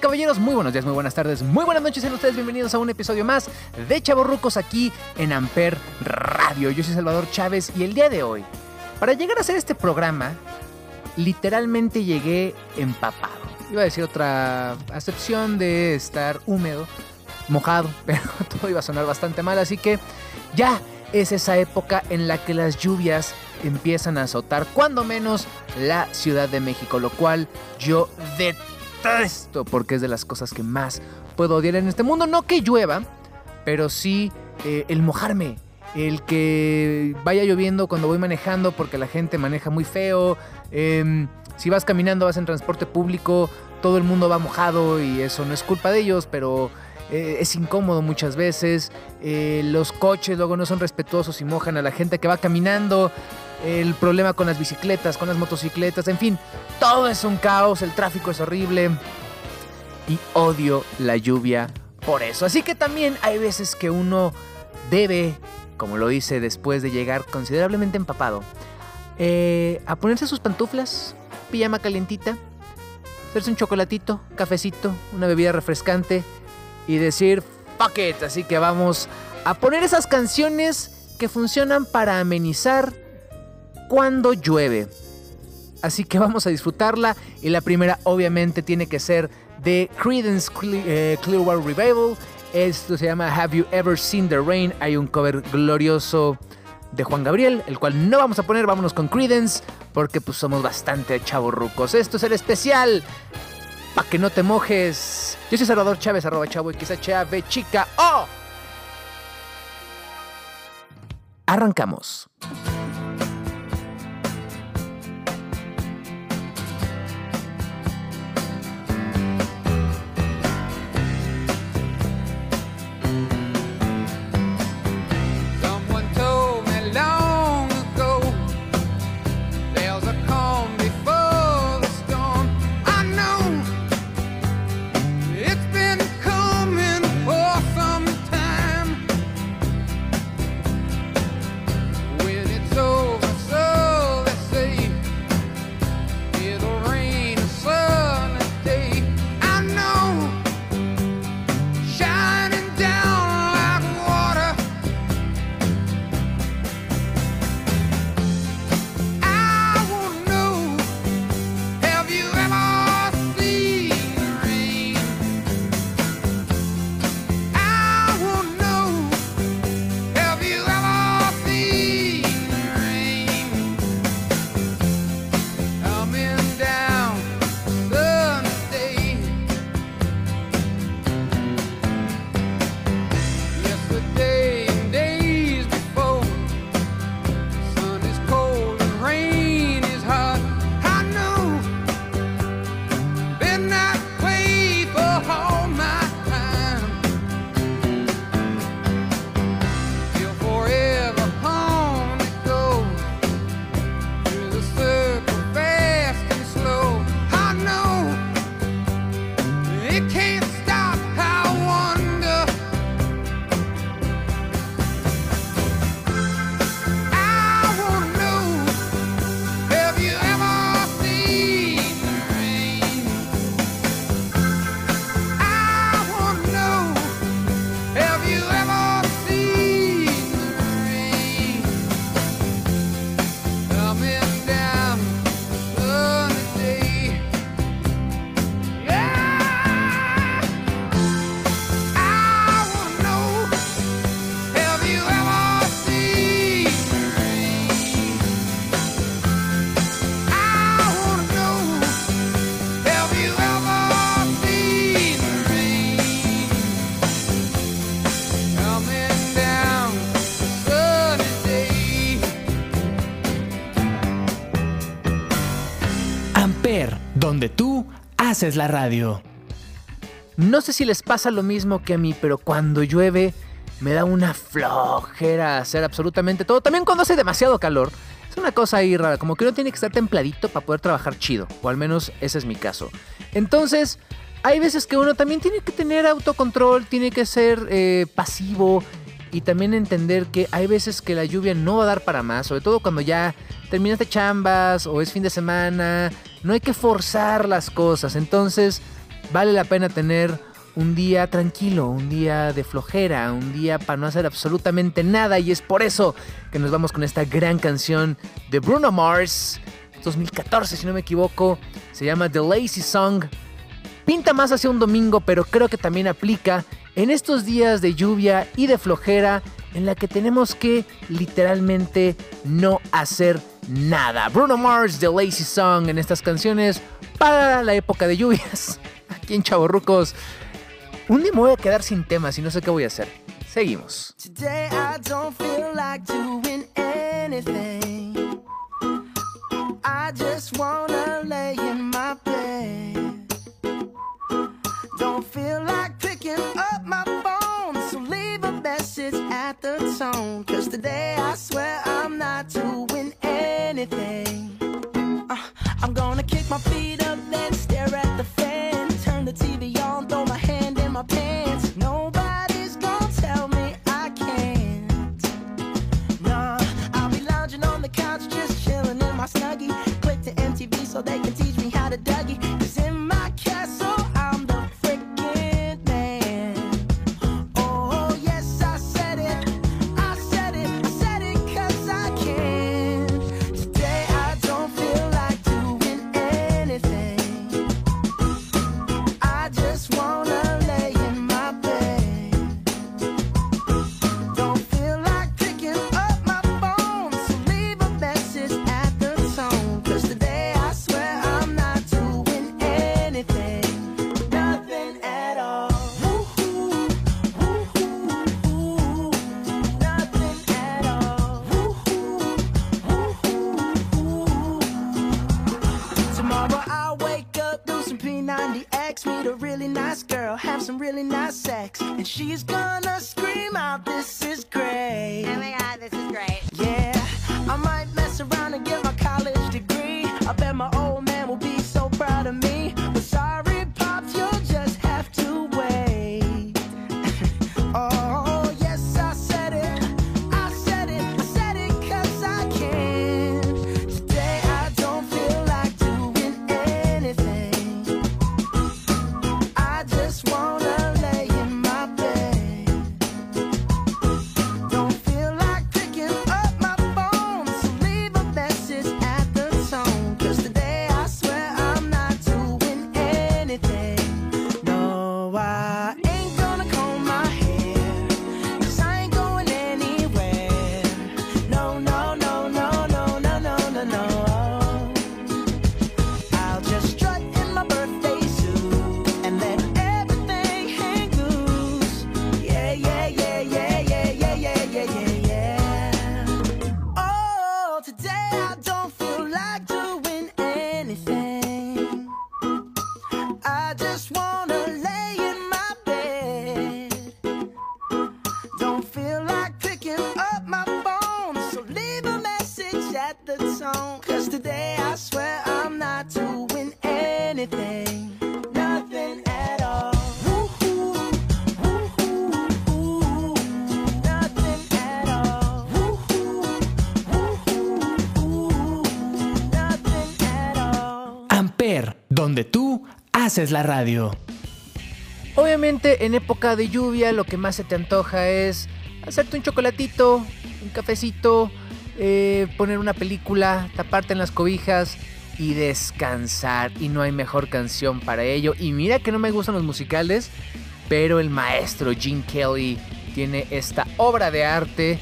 Caballeros, muy buenos días, muy buenas tardes, muy buenas noches, sean ustedes bienvenidos a un episodio más de Chavorrucos aquí en Amper Radio. Yo soy Salvador Chávez y el día de hoy, para llegar a hacer este programa, literalmente llegué empapado. Iba a decir otra acepción de estar húmedo, mojado, pero todo iba a sonar bastante mal, así que ya es esa época en la que las lluvias empiezan a azotar, cuando menos la Ciudad de México, lo cual yo detesto porque es de las cosas que más puedo odiar en este mundo. No que llueva, pero sí eh, el mojarme, el que vaya lloviendo cuando voy manejando porque la gente maneja muy feo. em, si vas caminando, vas en transporte público, todo el mundo va mojado y eso no es culpa de ellos, pero eh, es incómodo muchas veces. Eh, los coches luego no son respetuosos y mojan a la gente que va caminando. El problema con las bicicletas, con las motocicletas, en fin, todo es un caos, el tráfico es horrible y odio la lluvia por eso. Así que también hay veces que uno debe, como lo hice después de llegar considerablemente empapado, eh, a ponerse sus pantuflas, pijama calientita, hacerse un chocolatito, cafecito, una bebida refrescante y decir fuck it. Así que vamos a poner esas canciones que funcionan para amenizar cuando llueve. Así que vamos a disfrutarla y la primera obviamente tiene que ser de Creedence eh, Clearwater Revival. Esto se llama Have You Ever Seen the Rain? Hay un cover glorioso de Juan Gabriel, el cual no vamos a poner, vámonos con Creedence, porque pues somos bastante chavorrucos. Esto es el especial, pa' que no te mojes. Yo soy Salvador Chávez, arroba chavo XHAV chica. ¡Oh! Arrancamos. Donde tú haces la radio. No sé si les pasa lo mismo que a mí, pero cuando llueve me da una flojera hacer absolutamente todo. También cuando hace demasiado calor. Es una cosa ahí rara, como que uno tiene que estar templadito para poder trabajar chido. O al menos ese es mi caso. Entonces, hay veces que uno también tiene que tener autocontrol, tiene que ser eh, pasivo y también entender que hay veces que la lluvia no va a dar para más, sobre todo cuando ya terminaste chambas o es fin de semana, no hay que forzar las cosas, entonces vale la pena tener un día tranquilo, un día de flojera, un día para no hacer absolutamente nada y es por eso que nos vamos con esta gran canción de Bruno Mars, 2014 si no me equivoco, se llama The Lazy Song. Pinta más hacia un domingo, pero creo que también aplica en estos días de lluvia y de flojera en la que tenemos que literalmente no hacer nada. Bruno Mars, The Lazy Song en estas canciones para la época de lluvias. Aquí en Chaborrucos. Un día me voy a quedar sin temas y no sé qué voy a hacer. Seguimos. I don't feel like lay in my bed. Don't feel like picking up message at the tone. Cause today I swear I'm not doing anything. Uh, I'm gonna kick my feet up, then haces la radio. Obviamente en época de lluvia lo que más se te antoja es hacerte un chocolatito, un cafecito, eh, poner una película, taparte en las cobijas y descansar. Y no hay mejor canción para ello. Y mira que no me gustan los musicales, pero el maestro Gene Kelly tiene esta obra de arte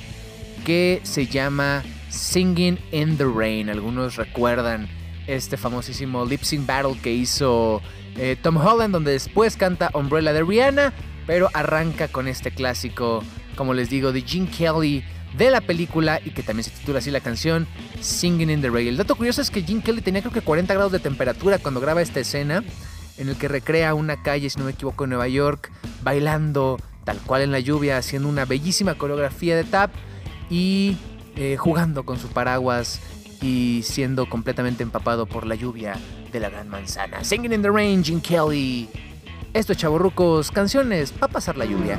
que se llama Singing in the Rain. Algunos recuerdan este famosísimo lip sync battle que hizo eh, Tom Holland, donde después canta Umbrella de Rihanna, pero arranca con este clásico como les digo, de Gene Kelly de la película y que también se titula así la canción Singing in the Rain. El dato curioso es que Gene Kelly tenía creo que 40 grados de temperatura cuando graba esta escena en el que recrea una calle, si no me equivoco, en Nueva York, bailando tal cual en la lluvia, haciendo una bellísima coreografía de tap y eh, jugando con su paraguas y siendo completamente empapado por la lluvia de la gran manzana. Singing in the Rain, Gene Kelly. Esto es Chavorrucos, canciones para pasar la lluvia.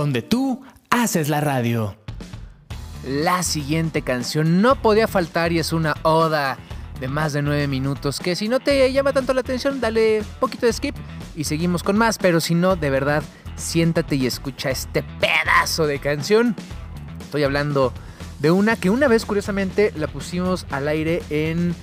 donde tú haces la radio. La siguiente canción no podía faltar y es una oda de más de 9 minutos que si no te llama tanto la atención, dale poquito de skip y seguimos con más, pero si no, de verdad, siéntate y escucha este pedazo de canción. Estoy hablando de una que una vez curiosamente la pusimos al aire en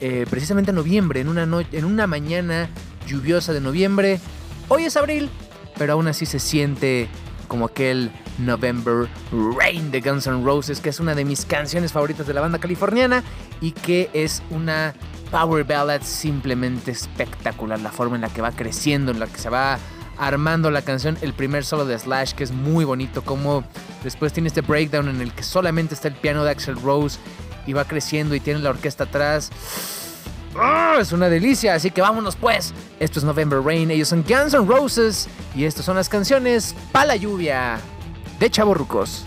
eh, precisamente en noviembre, en una, en una mañana lluviosa de noviembre. Hoy es abril, pero aún así se siente como aquel November Rain de Guns N' Roses, que es una de mis canciones favoritas de la banda californiana y que es una power ballad simplemente espectacular. La forma en la que va creciendo, en la que se va armando la canción, el primer solo de Slash, que es muy bonito, como después tiene este breakdown en el que solamente está el piano de Axel Rose y va creciendo y tiene la orquesta atrás. ¡Ah! Es una delicia, así que vámonos pues. Esto es November Rain, ellos son Guns N' Roses y estas son las canciones Pa' la lluvia de Chavorrucos.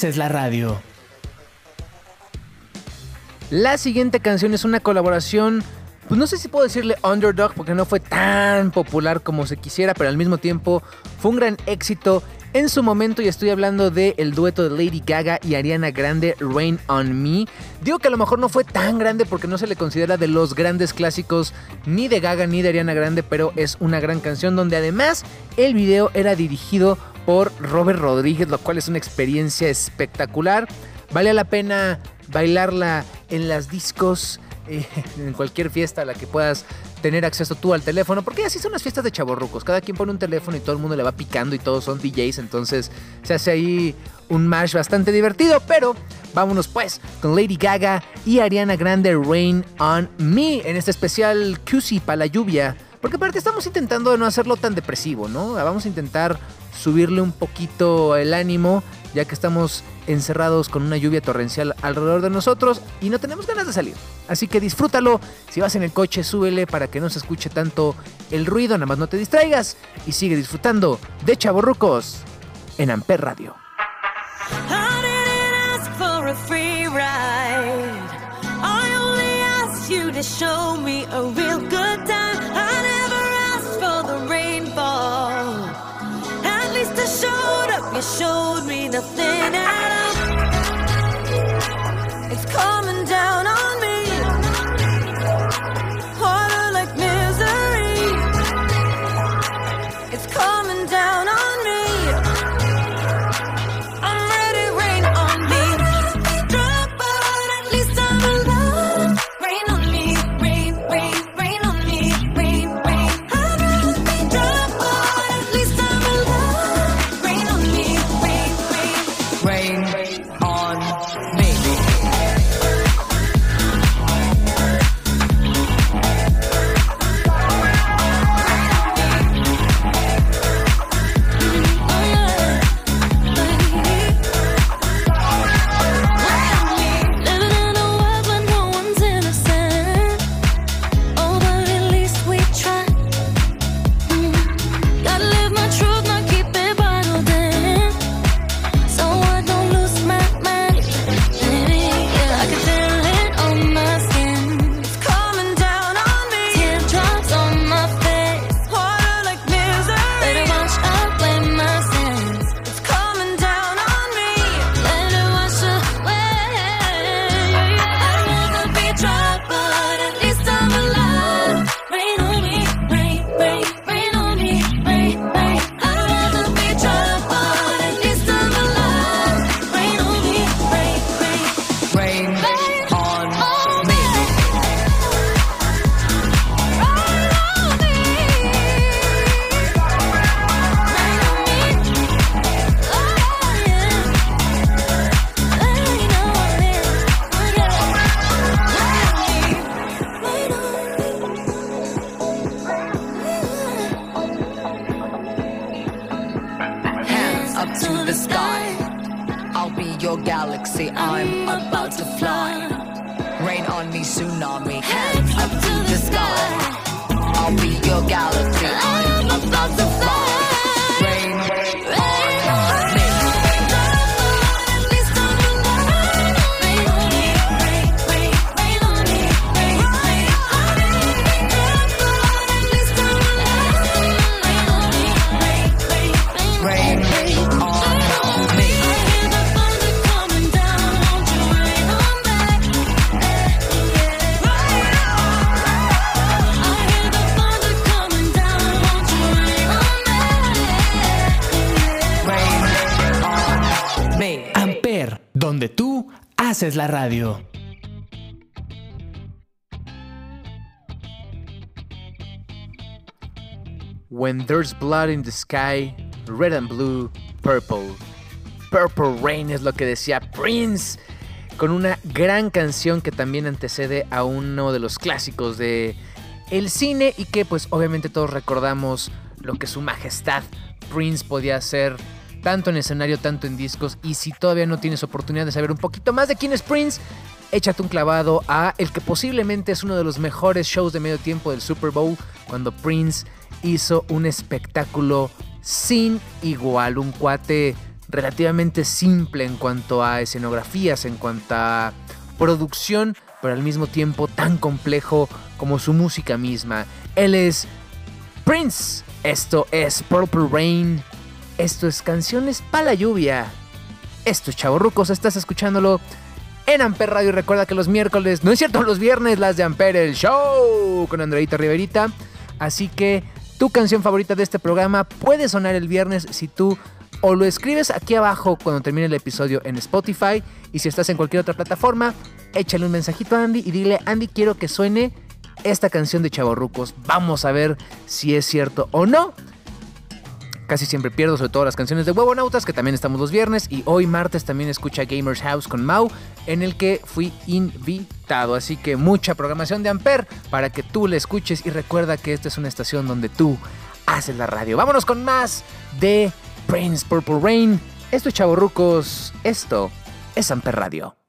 Haces la radio. La siguiente canción es una colaboración, pues no sé si puedo decirle underdog porque no fue tan popular como se quisiera, pero al mismo tiempo fue un gran éxito en su momento y estoy hablando del el dueto de Lady Gaga y Ariana Grande, Rain on Me. Digo que a lo mejor no fue tan grande porque no se le considera de los grandes clásicos ni de Gaga ni de Ariana Grande, pero es una gran canción donde además el video era dirigido por Robert Rodríguez, lo cual es una experiencia espectacular. Vale la pena bailarla en las discos, eh, en cualquier fiesta a la que puedas tener acceso tú al teléfono, porque así son las fiestas de chavorrucos. Cada quien pone un teléfono y todo el mundo le va picando y todos son DJs, entonces se hace ahí un mash bastante divertido, pero vámonos pues con Lady Gaga y Ariana Grande Rain on Me en este especial QC para la lluvia. Porque aparte estamos intentando no hacerlo tan depresivo, ¿no? Vamos a intentar subirle un poquito el ánimo, ya que estamos encerrados con una lluvia torrencial alrededor de nosotros y no tenemos ganas de salir. Así que disfrútalo, si vas en el coche, súbele para que no se escuche tanto el ruido, nada más no te distraigas y sigue disfrutando de Chaborrucos en Amper Radio. You showed me nothing at all. It's coming down haces la radio. When There's Blood in the Sky, Red and Blue, Purple. Purple Rain es lo que decía Prince, con una gran canción que también antecede a uno de los clásicos de el cine y que pues obviamente todos recordamos lo que su majestad Prince podía hacer tanto en escenario, tanto en discos y si todavía no tienes oportunidad de saber un poquito más de quién es Prince, échate un clavado a el que posiblemente es uno de los mejores shows de medio tiempo del Super Bowl cuando Prince hizo un espectáculo sin igual, un cuate relativamente simple en cuanto a escenografías, en cuanto a producción, pero al mismo tiempo tan complejo como su música misma. Él es Prince. Esto es Purple Rain. Esto es Canciones para la Lluvia. Esto es Chavorrucos, estás escuchándolo en Amper Radio. Y Recuerda que los miércoles, no es cierto, los viernes, las de Amper, el show con Andreita Riverita. Así que tu canción favorita de este programa puede sonar el viernes si tú o lo escribes aquí abajo cuando termine el episodio en Spotify. Y si estás en cualquier otra plataforma, échale un mensajito a Andy y dile, Andy, quiero que suene esta canción de Chavorrucos. Vamos a ver si es cierto o no. Casi siempre pierdo, sobre todo las canciones de Huevonautas, que también estamos los viernes. Y hoy martes también escucha Gamers House con Mau, en el que fui invitado. Así que mucha programación de Amper para que tú la escuches. Y recuerda que esta es una estación donde tú haces la radio. Vámonos con más de Prince Purple Rain. Esto es Chavorrucos. Esto es Amper Radio.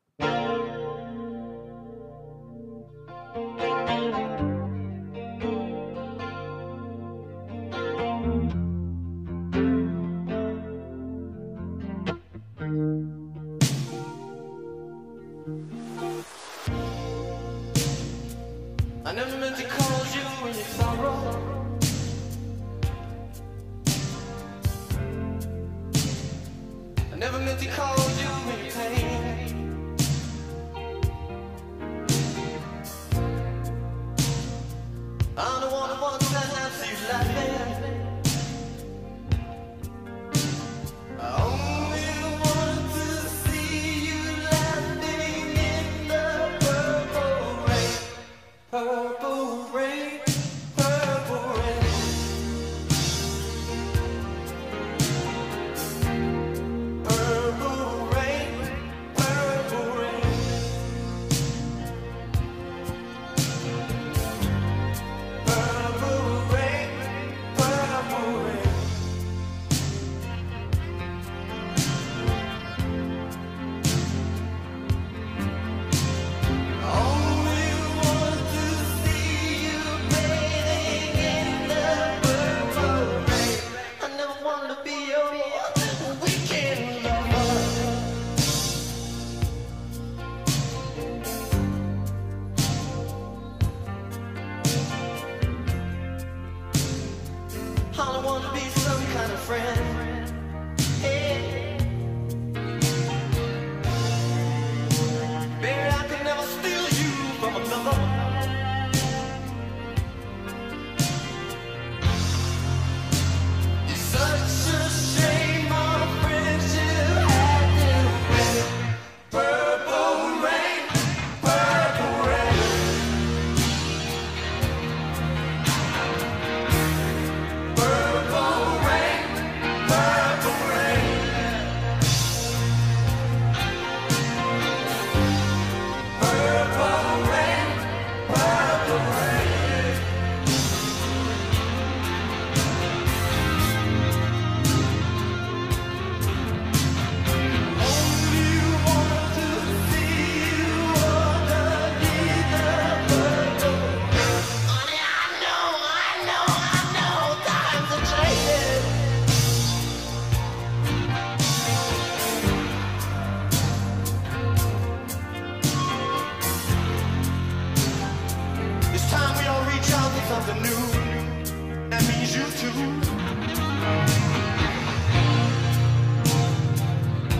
That means you too.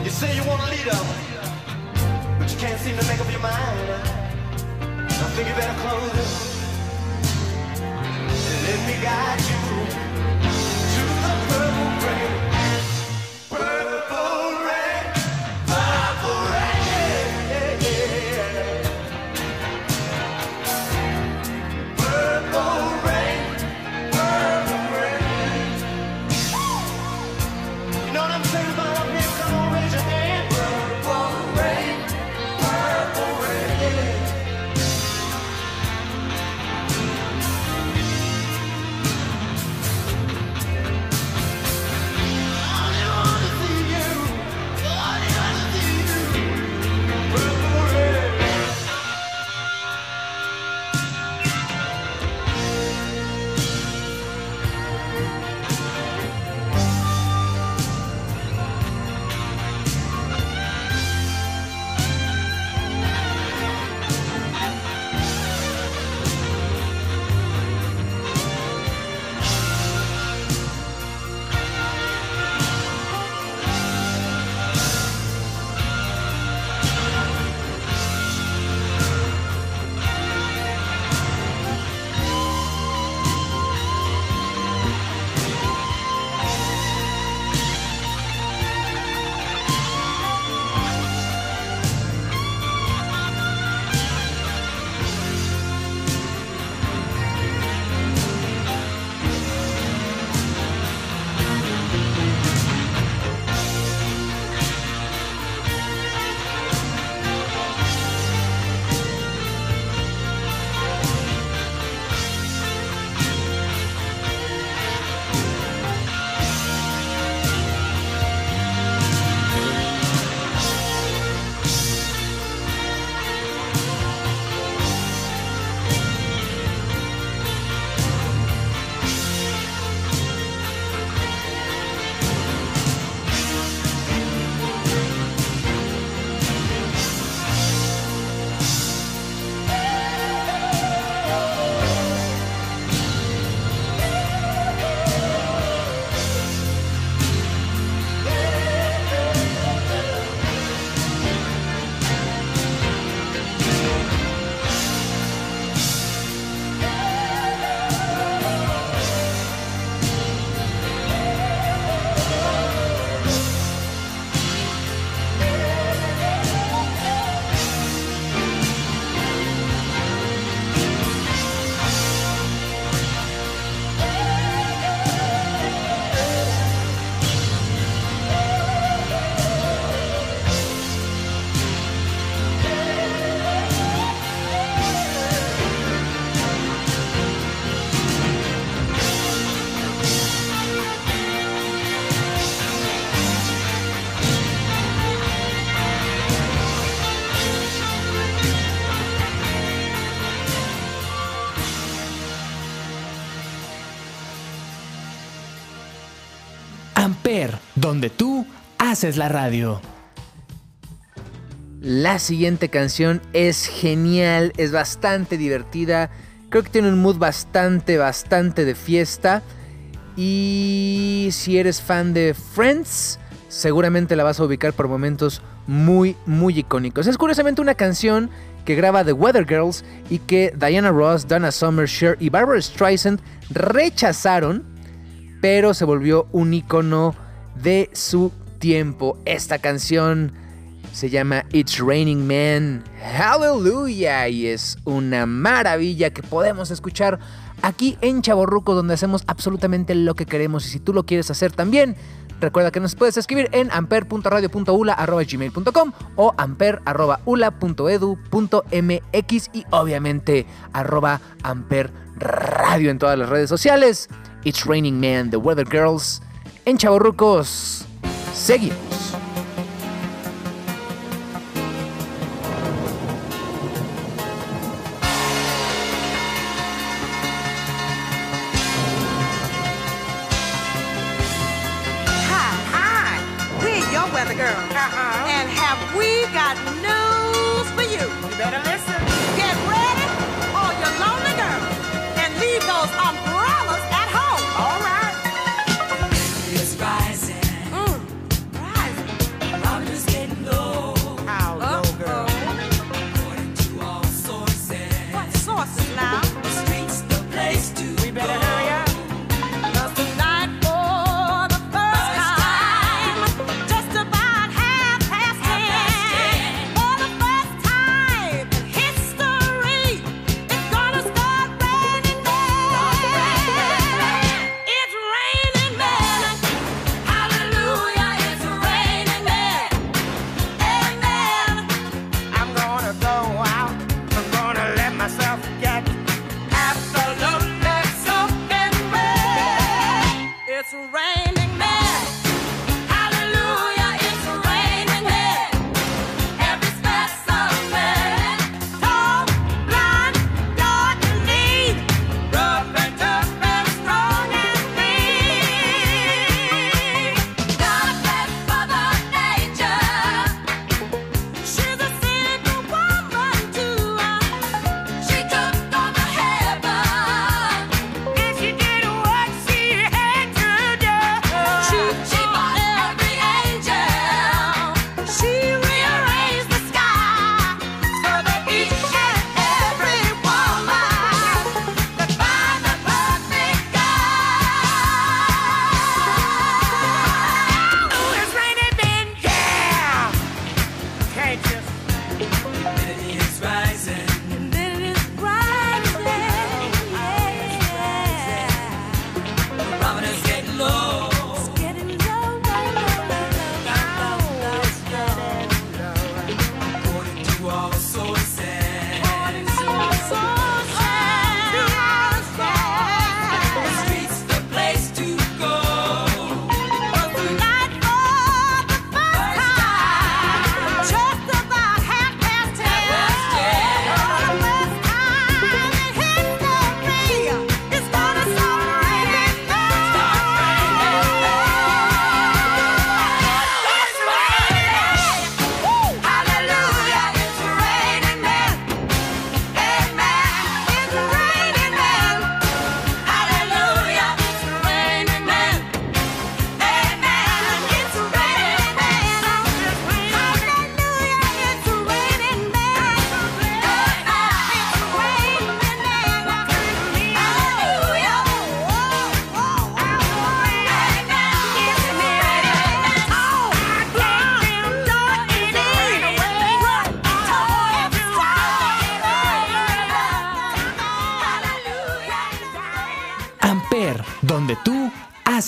You say you want a leader, but you can't seem to make up your mind. I think you better close let me guide you Donde tú haces la radio. La siguiente canción es genial, es bastante divertida. Creo que tiene un mood bastante, bastante de fiesta. Y si eres fan de Friends, seguramente la vas a ubicar por momentos muy, muy icónicos. Es curiosamente una canción que graba The Weather Girls y que Diana Ross, Donna Summer, Cher y Barbara Streisand rechazaron, pero se volvió un icono de su tiempo. Esta canción se llama It's Raining Man. Hallelujah. Y es una maravilla que podemos escuchar aquí en Chaborruco, donde hacemos absolutamente lo que queremos. Y si tú lo quieres hacer también, recuerda que nos puedes escribir en amper.radio.ula.gmail.com o amper.ula.edu.mx y obviamente arroba amper radio en todas las redes sociales. It's Raining Man, The Weather Girls. En Chaborrucos, seguimos.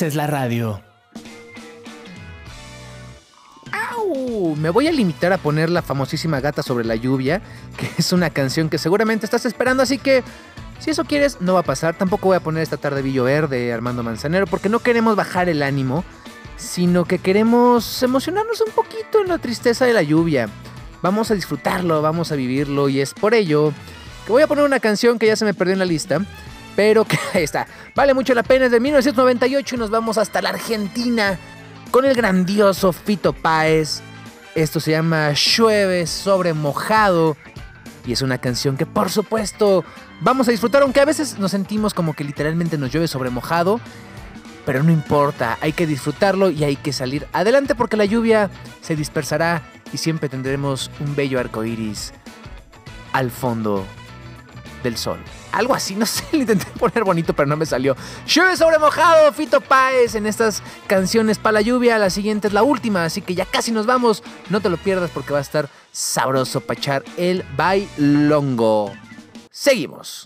Haces la radio. Me voy a limitar a poner la famosísima Gata sobre la lluvia, que es una canción que seguramente estás esperando, así que si eso quieres, no va a pasar. Tampoco voy a poner esta tarde Villo Verde de Armando Manzanero, porque no queremos bajar el ánimo, sino que queremos emocionarnos un poquito en la tristeza de la lluvia. Vamos a disfrutarlo, vamos a vivirlo, y es por ello que voy a poner una canción que ya se me perdió en la lista, pero que ahí está. Vale mucho la pena, es de 1998 y nos vamos hasta la Argentina con el grandioso Fito Páez. Esto se llama Llueve sobre mojado y es una canción que por supuesto vamos a disfrutar, aunque a veces nos sentimos como que literalmente nos llueve sobre mojado. Pero no importa, hay que disfrutarlo y hay que salir adelante porque la lluvia se dispersará y siempre tendremos un bello arco iris al fondo del sol. Algo así, no sé, lo intenté poner bonito, pero no me salió. Llueve sobre mojado, Fito Páez en estas canciones para la lluvia. La siguiente es la última, así que ya casi nos vamos. No te lo pierdas porque va a estar sabroso para echar el bailongo. Seguimos.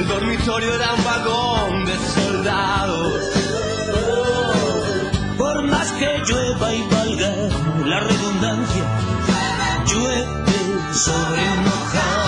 El dormitorio era un vagón de soldados. Por más que llueva y valga la redundancia, llueve sobre mojado.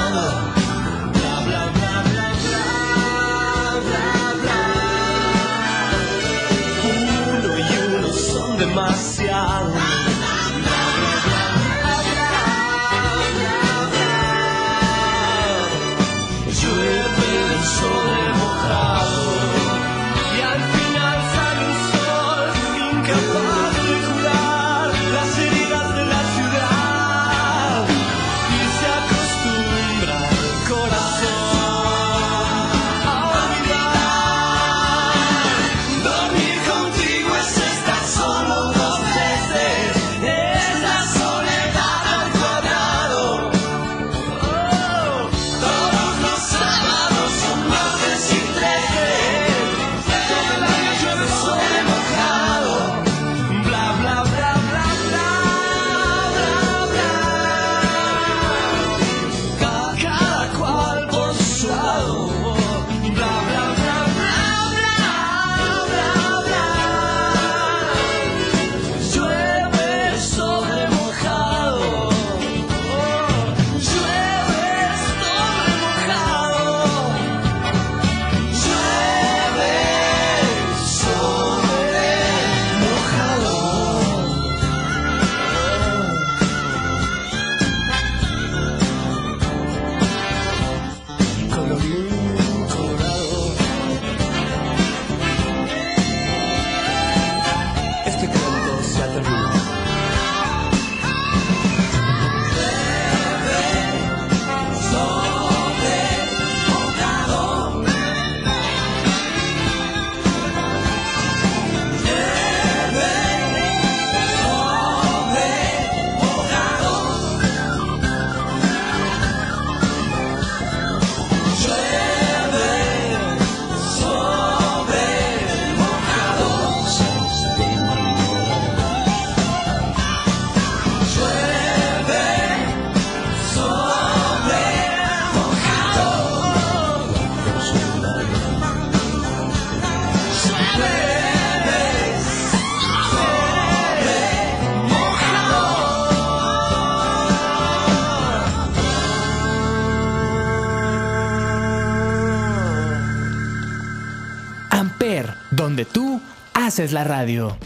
Es la radio.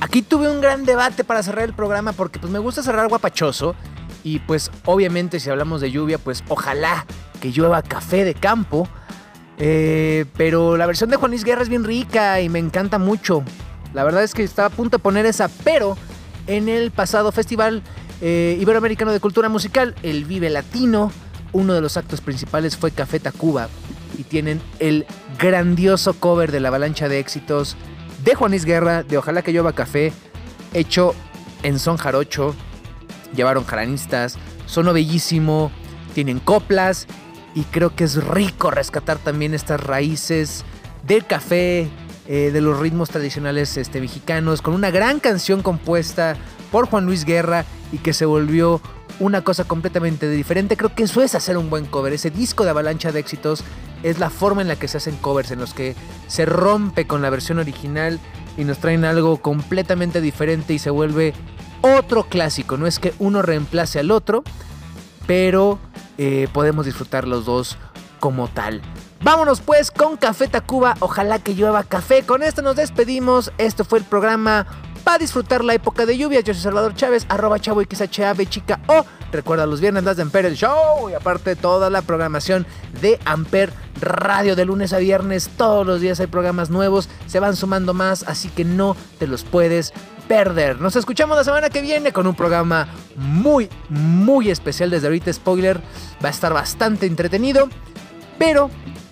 Aquí tuve un gran debate para cerrar el programa porque pues me gusta cerrar guapachoso y pues obviamente si hablamos de lluvia pues ojalá que llueva café de campo. Eh, pero la versión de Juan Luis Guerra es bien rica y me encanta mucho. La verdad es que estaba a punto de poner esa, pero en el pasado festival eh, iberoamericano de cultura musical, el Vive Latino, uno de los actos principales fue Café Tacuba y tienen el grandioso cover de la avalancha de éxitos de Juanis Guerra, de Ojalá que llueva café, hecho en son jarocho. Llevaron jaranistas, sonó bellísimo, tienen coplas y creo que es rico rescatar también estas raíces del café, eh, de los ritmos tradicionales este, mexicanos, con una gran canción compuesta por Juan Luis Guerra y que se volvió una cosa completamente diferente. Creo que eso es hacer un buen cover. Ese disco de avalancha de éxitos es la forma en la que se hacen covers, en los que se rompe con la versión original y nos traen algo completamente diferente y se vuelve otro clásico. No es que uno reemplace al otro, pero eh, podemos disfrutar los dos como tal. Vámonos pues con Café Tacuba, ojalá que llueva café. Con esto nos despedimos. Esto fue el programa para disfrutar la época de lluvia. Yo soy Salvador Chávez, arroba chavo XHAB chica o. Recuerda los viernes las de Amper el show y aparte toda la programación de Amper Radio de lunes a viernes. Todos los días hay programas nuevos, se van sumando más, así que no te los puedes perder. Nos escuchamos la semana que viene con un programa muy, muy especial desde ahorita. Spoiler, va a estar bastante entretenido, pero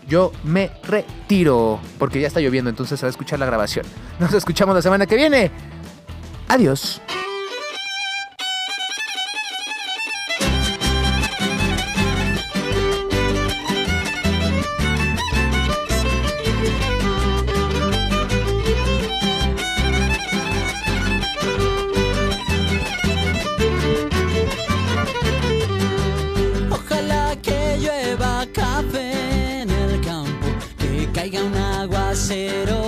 yo me retiro porque ya está lloviendo, entonces se va a escuchar la grabación. Nos escuchamos la semana que viene. Adiós. Ojalá que llueva café en el campo, que caiga un aguacero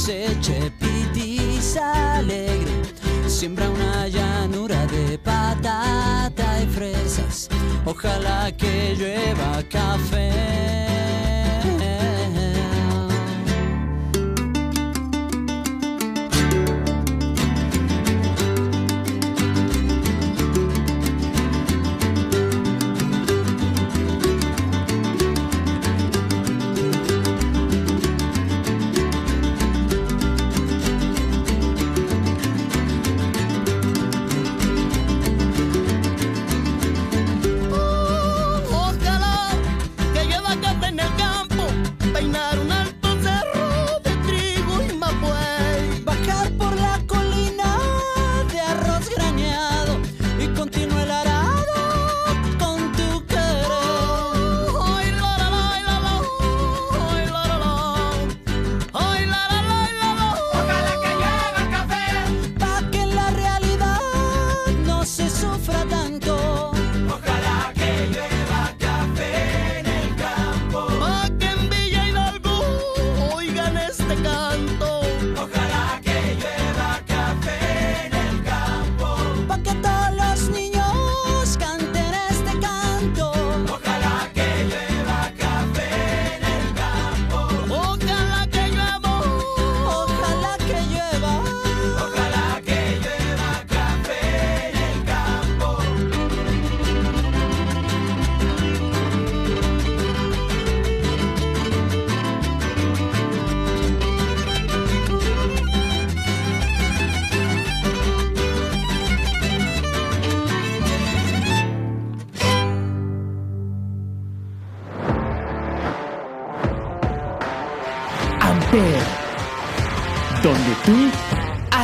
cosecha pitiza alegre. Siembra una llanura de patata y fresas. Ojalá que llueva café.